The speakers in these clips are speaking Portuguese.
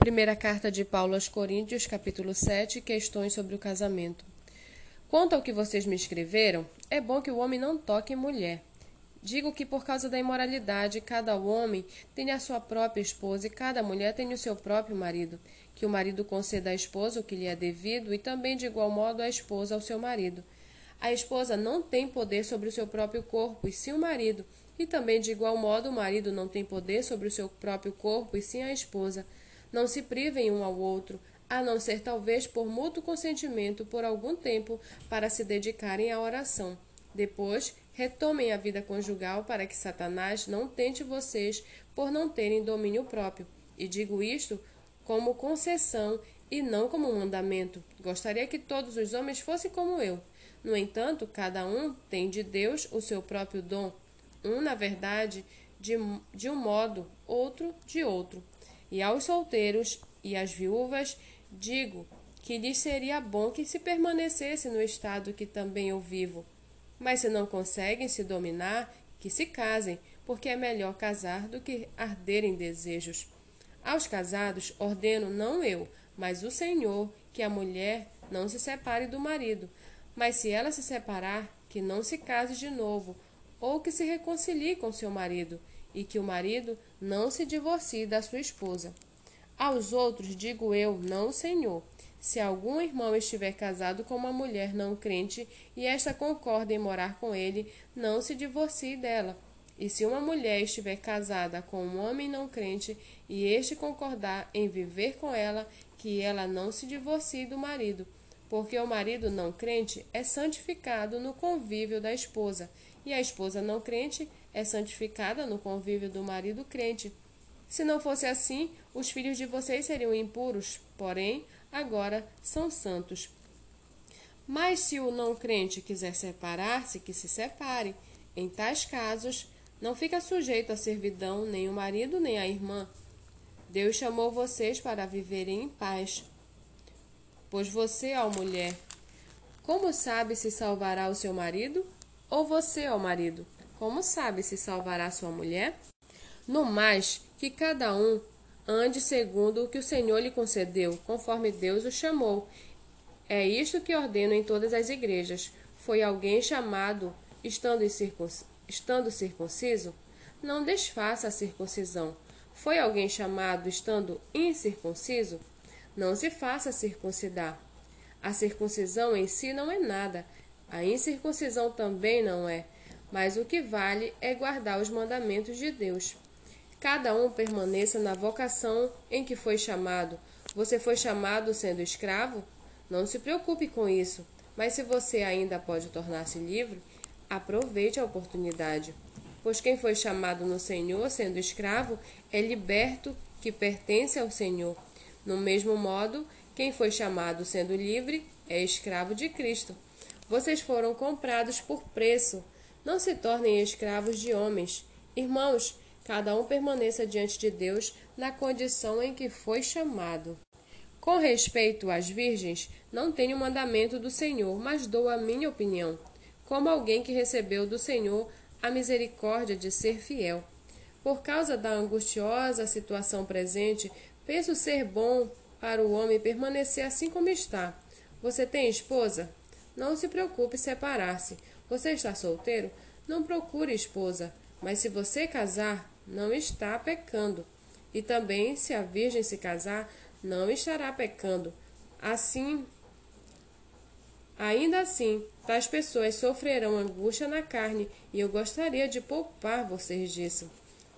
Primeira carta de Paulo aos Coríntios, capítulo 7, questões sobre o casamento. Quanto ao que vocês me escreveram, é bom que o homem não toque em mulher. Digo que por causa da imoralidade, cada homem tem a sua própria esposa e cada mulher tem o seu próprio marido. Que o marido conceda à esposa o que lhe é devido e também de igual modo a esposa ao seu marido. A esposa não tem poder sobre o seu próprio corpo, e sim o marido. E também de igual modo o marido não tem poder sobre o seu próprio corpo, e sim a esposa. Não se privem um ao outro, a não ser talvez por mútuo consentimento por algum tempo para se dedicarem à oração. Depois, retomem a vida conjugal para que Satanás não tente vocês por não terem domínio próprio. E digo isto como concessão e não como mandamento. Gostaria que todos os homens fossem como eu. No entanto, cada um tem de Deus o seu próprio dom. Um, na verdade, de, de um modo, outro de outro. E aos solteiros e às viúvas digo que lhes seria bom que se permanecesse no estado que também eu vivo. Mas se não conseguem se dominar, que se casem, porque é melhor casar do que arder em desejos. Aos casados ordeno não eu, mas o Senhor, que a mulher não se separe do marido, mas se ela se separar, que não se case de novo, ou que se reconcilie com seu marido, e que o marido não se divorcie da sua esposa. Aos outros digo eu, não Senhor. Se algum irmão estiver casado com uma mulher não crente e esta concorda em morar com ele, não se divorcie dela. E se uma mulher estiver casada com um homem não crente e este concordar em viver com ela, que ela não se divorcie do marido, porque o marido não crente é santificado no convívio da esposa, e a esposa não crente é santificada no convívio do marido crente. Se não fosse assim, os filhos de vocês seriam impuros, porém, agora são santos. Mas se o não crente quiser separar-se, que se separe. Em tais casos, não fica sujeito à servidão nem o marido nem a irmã. Deus chamou vocês para viverem em paz. Pois você, ó mulher, como sabe se salvará o seu marido? Ou você, ó marido, como sabe se salvará sua mulher? No mais, que cada um ande segundo o que o Senhor lhe concedeu, conforme Deus o chamou. É isto que ordeno em todas as igrejas. Foi alguém chamado estando, estando circunciso? Não desfaça a circuncisão. Foi alguém chamado estando incircunciso? Não se faça circuncidar. A circuncisão em si não é nada, a incircuncisão também não é mas o que vale é guardar os mandamentos de Deus. Cada um permaneça na vocação em que foi chamado. Você foi chamado sendo escravo? Não se preocupe com isso, mas se você ainda pode tornar-se livre, aproveite a oportunidade. Pois quem foi chamado no Senhor sendo escravo é liberto que pertence ao Senhor. No mesmo modo, quem foi chamado sendo livre é escravo de Cristo. Vocês foram comprados por preço. Não se tornem escravos de homens. Irmãos, cada um permaneça diante de Deus na condição em que foi chamado. Com respeito às virgens, não tenho mandamento do Senhor, mas dou a minha opinião, como alguém que recebeu do Senhor a misericórdia de ser fiel. Por causa da angustiosa situação presente, penso ser bom para o homem permanecer assim como está. Você tem esposa? Não se preocupe separar-se. Você está solteiro? Não procure esposa, mas se você casar, não está pecando. E também, se a virgem se casar, não estará pecando. Assim, ainda assim, tais pessoas sofrerão angústia na carne, e eu gostaria de poupar vocês disso.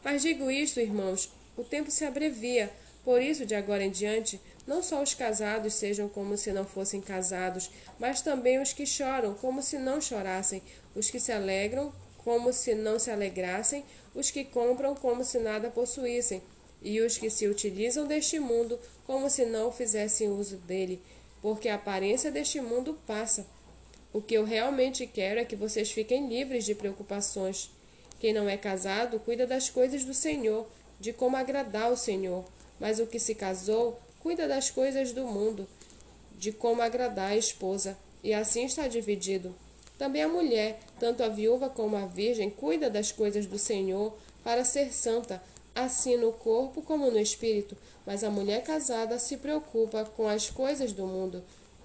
Mas digo isto, irmãos, o tempo se abrevia, por isso, de agora em diante, não só os casados sejam como se não fossem casados, mas também os que choram como se não chorassem, os que se alegram como se não se alegrassem, os que compram como se nada possuíssem, e os que se utilizam deste mundo como se não fizessem uso dele, porque a aparência deste mundo passa. O que eu realmente quero é que vocês fiquem livres de preocupações. Quem não é casado cuida das coisas do Senhor, de como agradar o Senhor, mas o que se casou cuida das coisas do mundo, de como agradar a esposa, e assim está dividido. Também a mulher, tanto a viúva como a virgem, cuida das coisas do Senhor para ser santa, assim no corpo como no espírito, mas a mulher casada se preocupa com as coisas do mundo,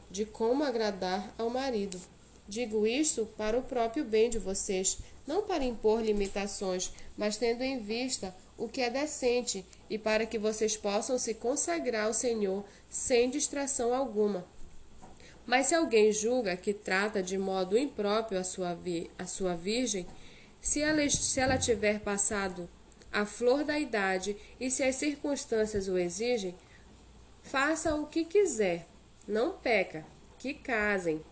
de como agradar ao marido. Digo isto para o próprio bem de vocês, não para impor limitações, mas tendo em vista o que é decente e para que vocês possam se consagrar ao Senhor sem distração alguma. Mas se alguém julga que trata de modo impróprio a sua, vi a sua virgem, se ela, se ela tiver passado a flor da idade e se as circunstâncias o exigem, faça o que quiser, não peca, que casem.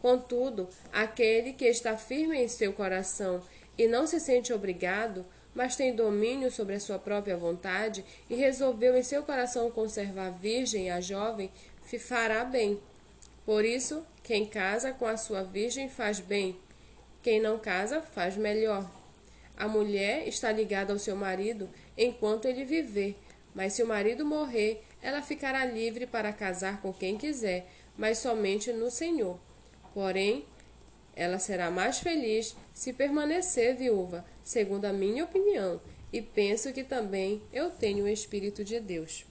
Contudo, aquele que está firme em seu coração e não se sente obrigado, mas tem domínio sobre a sua própria vontade e resolveu em seu coração conservar virgem a jovem, fará bem. Por isso, quem casa com a sua virgem faz bem, quem não casa faz melhor. A mulher está ligada ao seu marido enquanto ele viver, mas se o marido morrer, ela ficará livre para casar com quem quiser, mas somente no Senhor. Porém, ela será mais feliz se permanecer viúva, segundo a minha opinião, e penso que também eu tenho o Espírito de Deus.